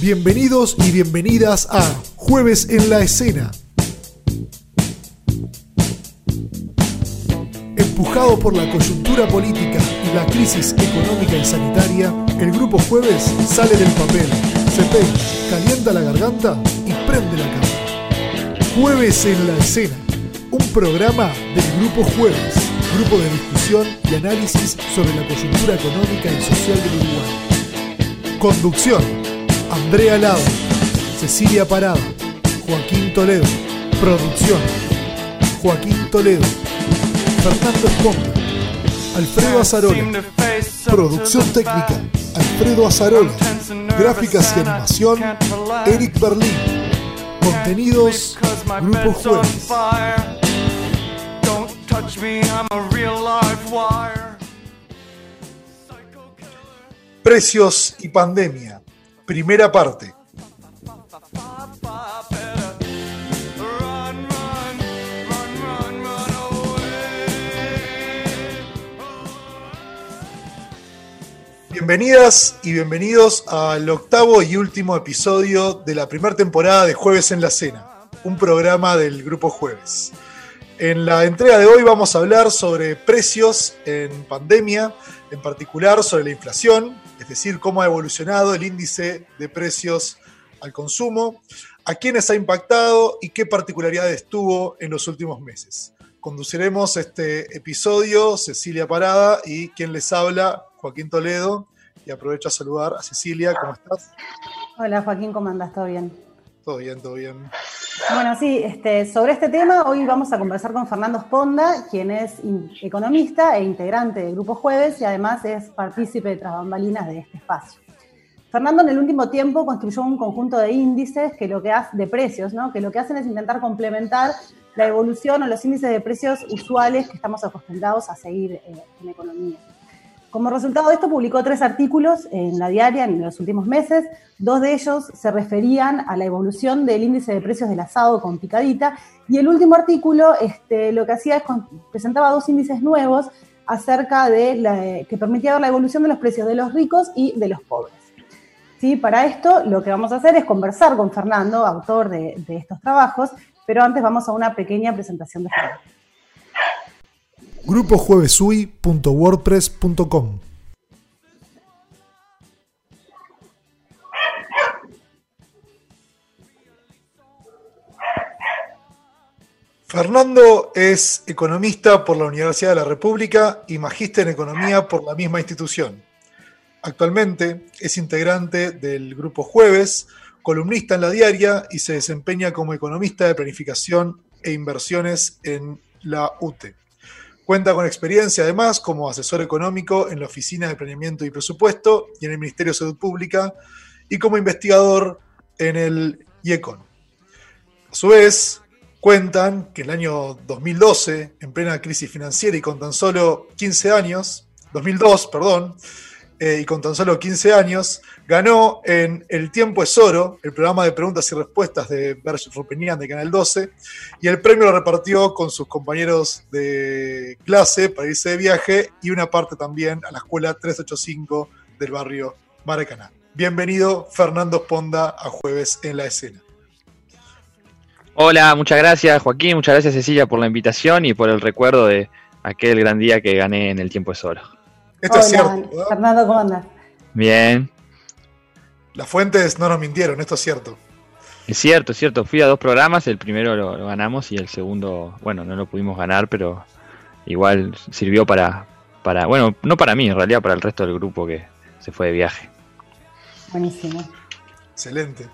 Bienvenidos y bienvenidas a Jueves en la Escena. Empujado por la coyuntura política y la crisis económica y sanitaria, el Grupo Jueves sale del papel, se peina, calienta la garganta y prende la cámara. Jueves en la Escena, un programa del Grupo Jueves, grupo de discusión y análisis sobre la coyuntura económica y social del Uruguay. Conducción Andrea Lado, Cecilia Parada, Joaquín Toledo, producción, Joaquín Toledo, Fernando Esponja, Alfredo Azarola, producción técnica, Alfredo Azarola, gráficas y animación, Eric Berlín, contenidos, Grupo Jueves. Precios y pandemia. Primera parte. Bienvenidas y bienvenidos al octavo y último episodio de la primera temporada de Jueves en la Cena, un programa del Grupo Jueves. En la entrega de hoy vamos a hablar sobre precios en pandemia, en particular sobre la inflación, es decir, cómo ha evolucionado el índice de precios al consumo, a quiénes ha impactado y qué particularidades tuvo en los últimos meses. Conduciremos este episodio Cecilia Parada y quien les habla, Joaquín Toledo. Y aprovecho a saludar a Cecilia, ¿cómo estás? Hola Joaquín, ¿cómo andas? ¿Todo bien? Todo bien, todo bien. Bueno, sí, este, sobre este tema hoy vamos a conversar con Fernando Sponda, quien es economista e integrante del Grupo Jueves y además es partícipe de tras bambalinas de este espacio. Fernando en el último tiempo construyó un conjunto de índices que lo que hace, de precios, ¿no? que lo que hacen es intentar complementar la evolución o los índices de precios usuales que estamos acostumbrados a seguir eh, en economía. Como resultado de esto, publicó tres artículos en la diaria en los últimos meses. Dos de ellos se referían a la evolución del índice de precios del asado con picadita. Y el último artículo este, lo que hacía es presentaba dos índices nuevos acerca de la, que permitía ver la evolución de los precios de los ricos y de los pobres. ¿Sí? Para esto, lo que vamos a hacer es conversar con Fernando, autor de, de estos trabajos, pero antes vamos a una pequeña presentación de Fernando grupojuevesui.wordpress.com. Fernando es economista por la Universidad de la República y magíster en economía por la misma institución. Actualmente es integrante del Grupo Jueves, columnista en la diaria y se desempeña como economista de planificación e inversiones en la UTE. Cuenta con experiencia además como asesor económico en la Oficina de Planeamiento y Presupuesto y en el Ministerio de Salud Pública y como investigador en el IECON. A su vez, cuentan que en el año 2012, en plena crisis financiera y con tan solo 15 años, 2002, perdón, eh, y con tan solo 15 años, ganó en El Tiempo es Oro, el programa de preguntas y respuestas de Berge Rupenian de Canal 12, y el premio lo repartió con sus compañeros de clase para irse de viaje y una parte también a la escuela 385 del barrio Maracaná. Bienvenido Fernando Ponda a Jueves en la Escena. Hola, muchas gracias Joaquín, muchas gracias Cecilia por la invitación y por el recuerdo de aquel gran día que gané en El Tiempo es Oro. Esto es cierto. Fernando, ¿cómo andas? Bien. Las fuentes no nos mintieron, esto es cierto. Es cierto, es cierto. Fui a dos programas, el primero lo, ganamos y el segundo, bueno, no lo pudimos ganar, pero igual sirvió para, para, bueno, no para mí, en realidad para el resto del grupo que se fue de viaje. Buenísimo. Excelente.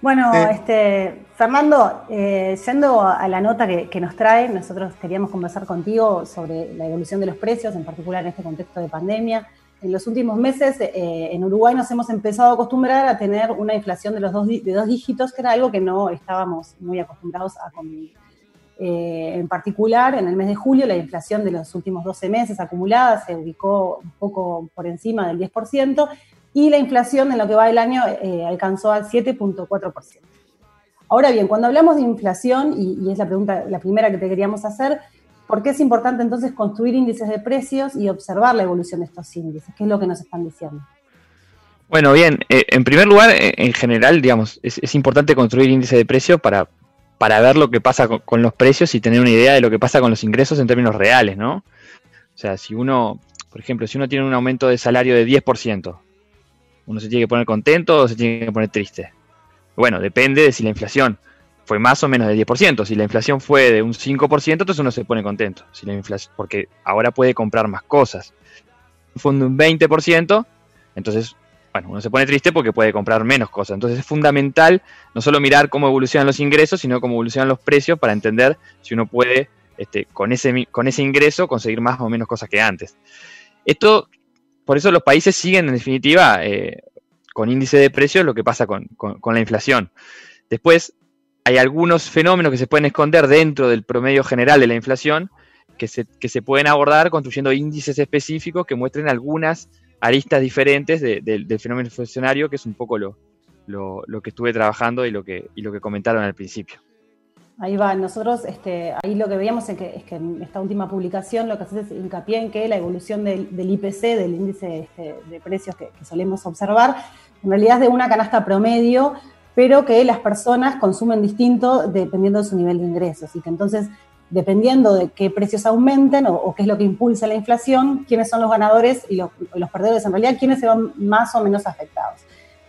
Bueno, este, Fernando, eh, yendo a la nota que, nos trae, nosotros queríamos conversar contigo sobre la evolución de los precios, en particular en este contexto de pandemia. En los últimos meses eh, en Uruguay nos hemos empezado a acostumbrar a tener una inflación de los dos, de dos dígitos, que era algo que no estábamos muy acostumbrados a convivir. Eh, en particular, en el mes de julio, la inflación de los últimos 12 meses acumulada se ubicó un poco por encima del 10%, y la inflación en lo que va del año eh, alcanzó al 7.4%. Ahora bien, cuando hablamos de inflación, y, es la pregunta, la primera que te queríamos hacer, ¿por qué es importante entonces construir índices de precios y observar la evolución de estos índices? ¿Qué es lo que nos están diciendo? Bueno, bien, eh, en primer lugar, eh, en general, digamos, es, importante construir índices de precios para, para ver lo que pasa con, los precios y tener una idea de lo que pasa con los ingresos en términos reales, ¿no? O sea, si uno, por ejemplo, si uno tiene un aumento de salario de 10%, uno se tiene que poner contento o se tiene que poner triste. Bueno, depende de si la inflación fue más o menos de 10%. Si la inflación fue de un 5%, entonces uno se pone contento. Si la inflación, porque ahora puede comprar más cosas. Fue un 20%, entonces, bueno, uno se pone triste porque puede comprar menos cosas. Entonces es fundamental no solo mirar cómo evolucionan los ingresos, sino cómo evolucionan los precios para entender si uno puede, este, con, ese, con ese ingreso, conseguir más o menos cosas que antes. Esto por eso los países siguen, en definitiva, eh, con índice de precios lo que pasa con, la inflación. Después, hay algunos fenómenos que se pueden esconder dentro del promedio general de la inflación que se, pueden abordar construyendo índices específicos que muestren algunas aristas diferentes del fenómeno inflacionario, que es un poco lo, que estuve trabajando y lo que comentaron al principio. Ahí va, nosotros este, ahí lo que veíamos es que, es que en esta última publicación lo que hace es hincapié en que la evolución del, IPC, del índice este, de precios que, solemos observar, en realidad es de una canasta promedio, pero que las personas consumen distinto dependiendo de su nivel de ingresos y que entonces, dependiendo de qué precios aumenten o, qué es lo que impulsa la inflación, quiénes son los ganadores y los, perdedores, en realidad, quiénes se van más o menos afectados.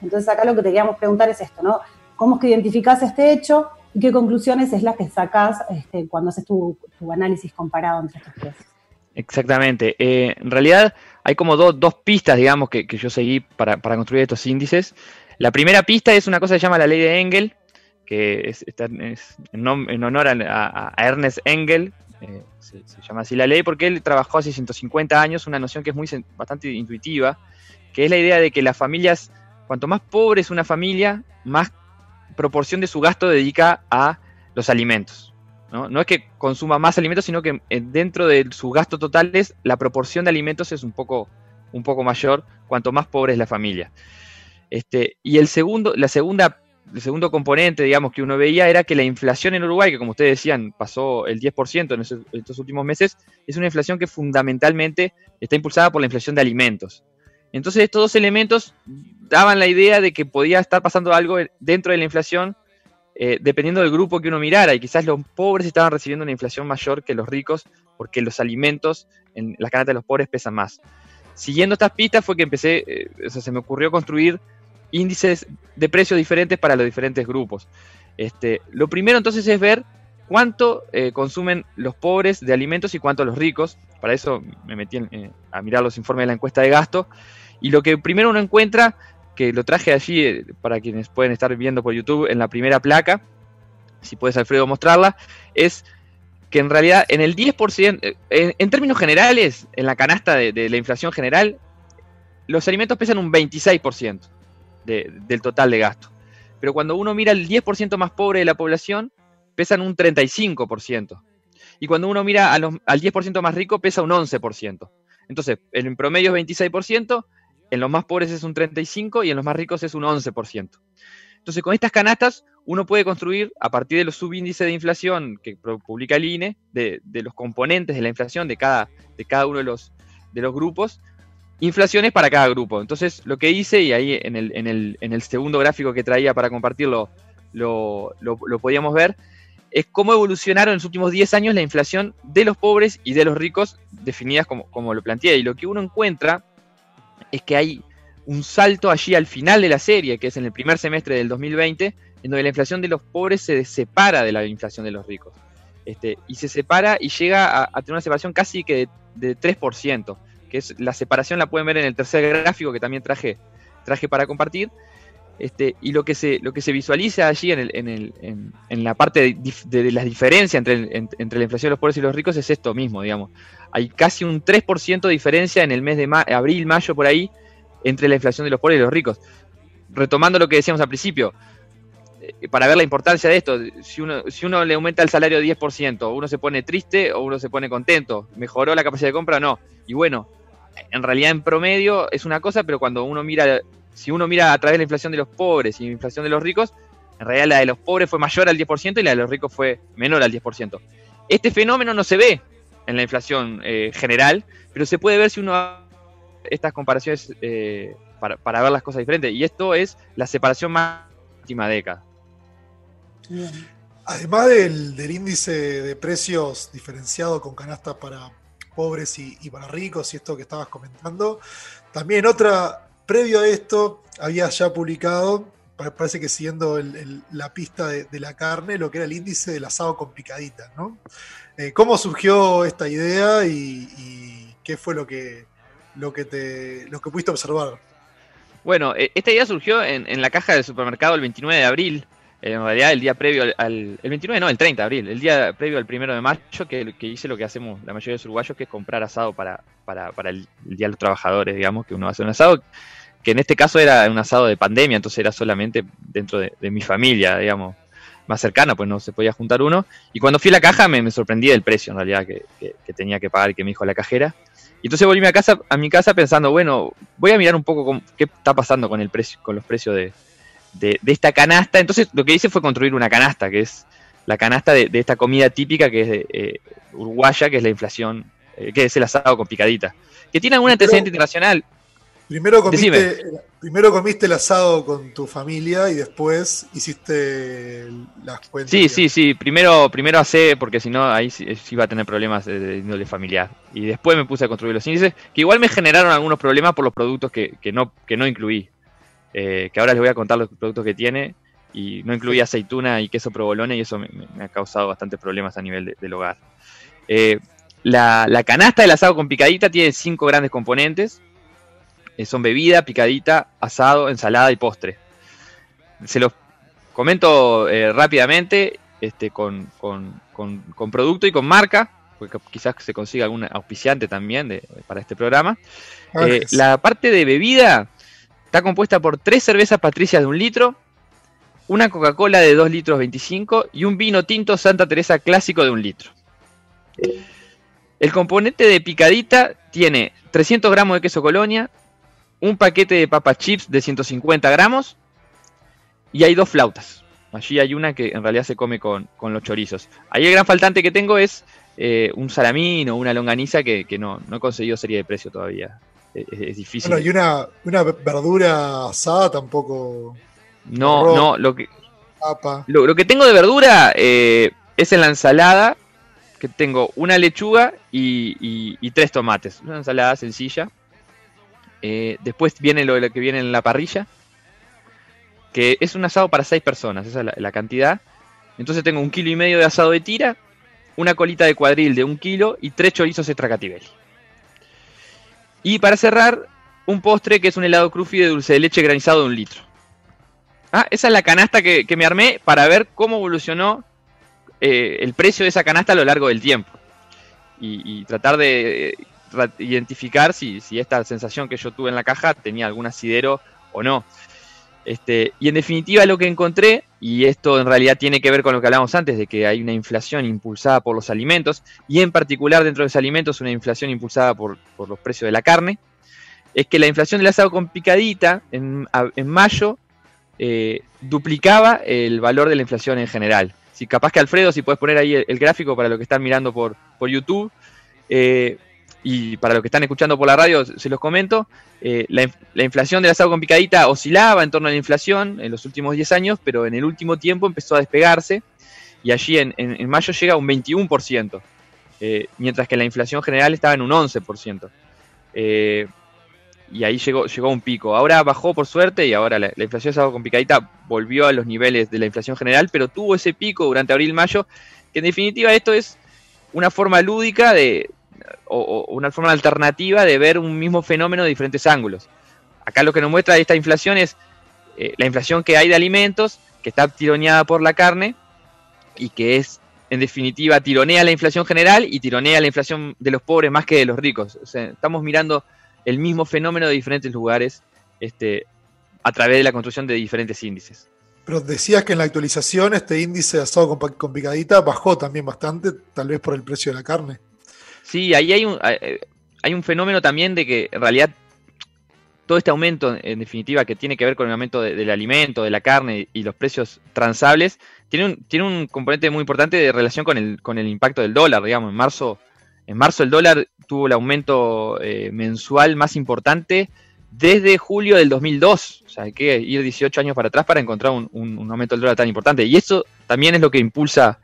Entonces acá lo que te queríamos preguntar es esto, ¿no? ¿Cómo es que identificás este hecho? ¿Y qué conclusiones es la que sacas este, cuando haces tu, análisis comparado entre estos precios? Exactamente. Eh, en realidad hay como dos pistas, digamos, que, yo seguí para, construir estos índices. La primera pista es una cosa que se llama la ley de Engel, que es, en, honor a, Ernest Engel, eh, se, llama así la ley, porque él trabajó hace 150 años una noción que es muy bastante intuitiva, que es la idea de que las familias, cuanto más pobre es una familia, más proporción de su gasto dedica a los alimentos. ¿no? es que consuma más alimentos, sino que eh, dentro de sus gastos totales la proporción de alimentos es un poco, un poco mayor cuanto más pobre es la familia. Este, y el segundo, la segunda, el segundo componente, digamos, que uno veía era que la inflación en Uruguay, que como ustedes decían, pasó el 10% en, estos últimos meses, es una inflación que fundamentalmente está impulsada por la inflación de alimentos. Entonces estos dos elementos daban la idea de que podía estar pasando algo dentro de la inflación eh, dependiendo del grupo que uno mirara y quizás los pobres estaban recibiendo una inflación mayor que los ricos porque los alimentos en las canastas de los pobres pesan más. Siguiendo estas pistas fue que empecé, eh, o sea, se me ocurrió construir índices de precios diferentes para los diferentes grupos. Este, lo primero entonces es ver cuánto eh, consumen los pobres de alimentos y cuánto los ricos. Para eso me metí a mirar los informes de la encuesta de gasto. Y lo que primero uno encuentra, que lo traje allí eh, para quienes pueden estar viendo por YouTube en la primera placa, si puedes Alfredo mostrarla, es que en realidad en el 10%, eh, en, términos generales, en la canasta de, la inflación general, los alimentos pesan un 26% del total de gasto. Pero cuando uno mira el 10% más pobre de la población, pesan un 35%. Y cuando uno mira al 10% más rico, pesa un 11%. Entonces, en promedio es 26%, en los más pobres es un 35% y en los más ricos es un 11%. Entonces, con estas canastas, uno puede construir, a partir de los subíndices de inflación que publica el INE, de, los componentes de la inflación de cada, de cada uno de los, de los grupos, inflaciones para cada grupo. Entonces, lo que hice, y ahí en el, en el, en el segundo gráfico que traía para compartirlo, lo, lo, podíamos ver, es cómo evolucionaron en los últimos 10 años la inflación de los pobres y de los ricos, definidas como, como lo planteé. Y lo que uno encuentra es que hay un salto allí al final de la serie, que es en el primer semestre del 2020, en donde la inflación de los pobres se separa de la inflación de los ricos. Este, y se separa y llega a, tener una separación casi que de, 3%, que es la separación la pueden ver en el tercer gráfico que también traje, traje para compartir. Este, y lo que, se, lo que se visualiza allí en, el, en, el, en, la parte de, de, las diferencias entre, entre la inflación de los pobres y los ricos es esto mismo, digamos hay casi un 3% de diferencia en el mes de abril, mayo, por ahí, entre la inflación de los pobres y los ricos. Retomando lo que decíamos al principio, eh, para ver la importancia de esto, si uno, si uno le aumenta el salario 10%, uno se pone triste o uno se pone contento, mejoró la capacidad de compra no. Y bueno, en realidad en promedio es una cosa, pero cuando uno mira si uno mira a través de la inflación de los pobres y la inflación de los ricos, en realidad la de los pobres fue mayor al 10% y la de los ricos fue menor al 10%. Este fenómeno no se ve en la inflación eh, general, pero se puede ver si uno estas comparaciones eh, para, ver las cosas diferentes. Y esto es la separación más última década. Además del, índice de precios diferenciado con canastas para pobres y, para ricos, y esto que estabas comentando, también otra, previo a esto, había ya publicado, parece que siguiendo la pista de, la carne, lo que era el índice del asado con picaditas, ¿no? Eh, ¿Cómo surgió esta idea y, qué fue lo que, lo que, te, lo que pudiste observar? Bueno, e, esta idea surgió en, la caja del supermercado el 29 de abril, en realidad el día previo al, el 29 no, el 30 de abril, el día previo al 1 de mayo, que, hice lo que hacemos la mayoría de los uruguayos, que es comprar asado para, para, para el, Día de los Trabajadores, digamos, que uno hace un asado, que en este caso era un asado de pandemia, entonces era solamente dentro de, mi familia, digamos, más cercana, pues no se podía juntar uno. Y cuando fui a la caja me, me sorprendí del precio, en realidad, que, que, tenía que pagar, que me dijo la cajera. Y entonces volví a, casa, a mi casa pensando, bueno, voy a mirar un poco qué está pasando con, el precio, con los precios de, de, esta canasta. Entonces lo que hice fue construir una canasta, que es la canasta de, esta comida típica que es de, eh, uruguaya, que es la inflación, eh, que es el asado con picadita. Que tiene algún antecedente internacional. Primero comiste, primero comiste el asado con tu familia y después hiciste las cuentas. Sí, sí, sí. Primero, primero hacé, porque si no, ahí sí, iba a tener problemas de, índole familiar. Y después me puse a construir los índices, que igual me generaron algunos problemas por los productos que, no, que no incluí. Eh, que ahora les voy a contar los productos que tiene, y no incluía aceituna y queso provolone, y eso me, ha causado bastantes problemas a nivel del hogar. Eh, la, canasta del asado con picadita tiene cinco grandes componentes. Eh, son bebida, picadita, asado, ensalada y postre. Se los comento rápidamente este, con, producto y con marca, porque quizás se consiga algún auspiciante también para este programa. Ah, la parte de bebida Está compuesta por tres cervezas patricias de un litro, una Coca-Cola de 2 litros 25 y un vino tinto Santa Teresa clásico de un litro. El componente de picadita tiene 300 gramos de queso colonia, un paquete de papas chips de 150 gramos y hay dos flautas. Allí hay una que en realidad se come con, los chorizos. Ahí el gran faltante que tengo es eh, un salamín o una longaniza que, no, no he conseguido serie de precio todavía es, difícil. Bueno, y una, una, verdura asada tampoco. No, no, lo que. Lo, que tengo de verdura eh, es en la ensalada, que tengo una lechuga y, tres tomates. Una ensalada sencilla. Eh, después viene lo, que viene en la parrilla, que es un asado para seis personas, esa es la, cantidad. Entonces tengo un kilo y medio de asado de tira, una colita de cuadril de un kilo y tres chorizos extra cativelli. Y para cerrar, un postre que es un helado crufi de dulce de leche granizado de un litro. Ah, esa es la canasta que, me armé para ver cómo evolucionó eh, el precio de esa canasta a lo largo del tiempo. Y, tratar de identificar si, si, esta sensación que yo tuve en la caja tenía algún asidero o no. Este, y en definitiva lo que encontré, y esto en realidad tiene que ver con lo que hablamos antes, de que hay una inflación impulsada por los alimentos, y en particular dentro de los alimentos una inflación impulsada por, los precios de la carne, es que la inflación del asado con picadita en, mayo eh, duplicaba el valor de la inflación en general. Si capaz que Alfredo, si puedes poner ahí el, gráfico para lo que están mirando por, por YouTube, eh, y para los que están escuchando por la radio, se los comento, eh, la, inflación del asado con picadita oscilaba en torno a la inflación en los últimos 10 años, pero en el último tiempo empezó a despegarse y allí en, mayo llega a un 21%, eh, mientras que la inflación general estaba en un 11%. Eh, y ahí llegó, llegó un pico. Ahora bajó por suerte y ahora la, la inflación del asado con picadita volvió a los niveles de la inflación general, pero tuvo ese pico durante abril-mayo, que en definitiva esto es una forma lúdica de, o, una forma alternativa de ver un mismo fenómeno de diferentes ángulos. Acá lo que nos muestra esta inflación es eh, la inflación que hay de alimentos, que está tironeada por la carne y que es, en definitiva, tironea la inflación general y tironea la inflación de los pobres más que de los ricos. estamos mirando el mismo fenómeno de diferentes lugares este, a través de la construcción de diferentes índices. Pero decías que en la actualización este índice de asado con picadita bajó también bastante, tal vez por el precio de la carne. Sí, ahí hay un, hay un fenómeno también de que en realidad todo este aumento, en definitiva, que tiene que ver con el aumento del alimento, de la carne y los precios transables, tiene un, tiene un componente muy importante de relación con el, con el impacto del dólar. Digamos, en marzo, en marzo el dólar tuvo el aumento eh, mensual más importante desde julio del 2002. O sea, hay que ir 18 años para atrás para encontrar un, aumento del dólar tan importante. Y eso también es lo que impulsa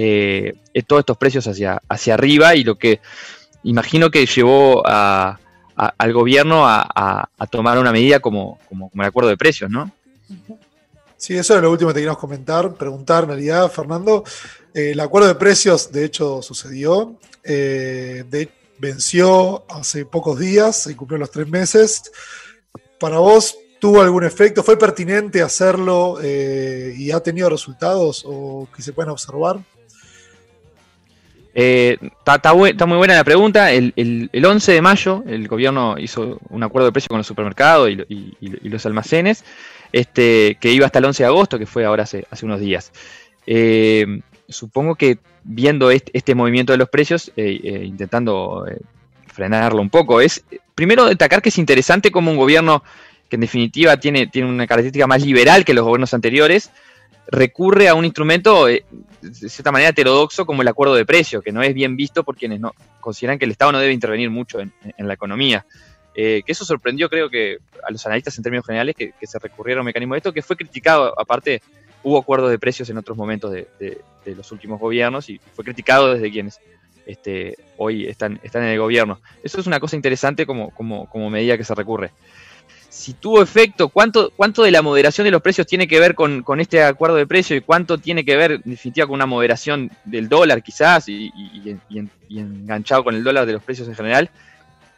eh, todos estos precios hacia, hacia arriba y lo que imagino que llevó a, al gobierno a, tomar una medida como, como, el acuerdo de precios, ¿no? Sí, eso es lo último que te queríamos comentar, preguntar en realidad, Fernando. Eh, el acuerdo de precios, de hecho, sucedió. Eh, venció hace pocos días, se cumplió los tres meses. Para vos, ¿tuvo algún efecto? ¿Fue pertinente hacerlo eh, y ha tenido resultados o que se puedan observar? Está muy buena la pregunta. El, 11 de mayo el gobierno hizo un acuerdo de precio con los supermercados y, los almacenes, este, que iba hasta el 11 de agosto, que fue ahora hace, unos días. Eh, supongo que viendo este, movimiento de los precios, eh, eh, intentando frenarlo un poco, es primero destacar que es interesante como un gobierno que en definitiva tiene, tiene una característica más liberal que los gobiernos anteriores, recurre a un instrumento eh, de cierta manera heterodoxo como el acuerdo de precio, que no es bien visto por quienes no consideran que el Estado no debe intervenir mucho en, la economía. Eh, que eso sorprendió creo que a los analistas en términos generales que, se recurriera a un mecanismo de esto, que fue criticado, aparte hubo acuerdos de precios en otros momentos de, los últimos gobiernos y fue criticado desde quienes este, hoy están, en el gobierno. Eso es una cosa interesante como medida que se recurre si tuvo efecto, cuánto, cuánto de la moderación de los precios tiene que ver con, este acuerdo de precio y cuánto tiene que ver, en definitiva, con una moderación del dólar quizás y, enganchado con el dólar de los precios en general,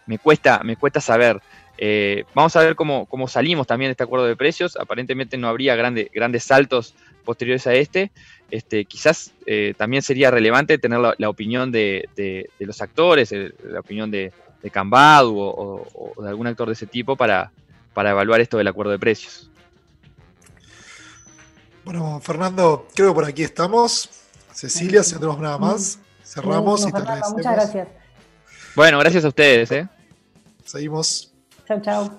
me cuesta, me cuesta saber. Eh, vamos a ver cómo, cómo, salimos también de este acuerdo de precios. Aparentemente no habría grandes saltos posteriores a este. este quizás eh, también sería relevante tener la, opinión de, los actores, la opinión de, Cambadu o, de algún actor de ese tipo para, para evaluar esto del acuerdo de precios. Bueno, Fernando, creo que por aquí estamos. Cecilia, si no tenemos nada más, cerramos y te agradecemos. Muchas gracias. Bueno, gracias a ustedes. ¿eh? Seguimos. Chau, chau.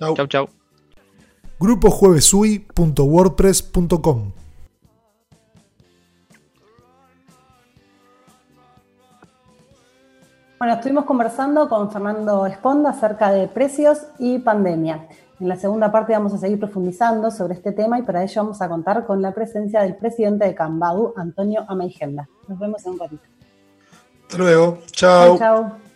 Chau, chau. chau. grupojuevesui.wordpress.com Bueno, estuvimos conversando con Fernando Esponda acerca de precios y pandemia. En la segunda parte vamos a seguir profundizando sobre este tema y para ello vamos a contar con la presencia del presidente de Cambadu, Antonio Amaigenda. Nos vemos en un ratito. Hasta luego. Chao. Chao.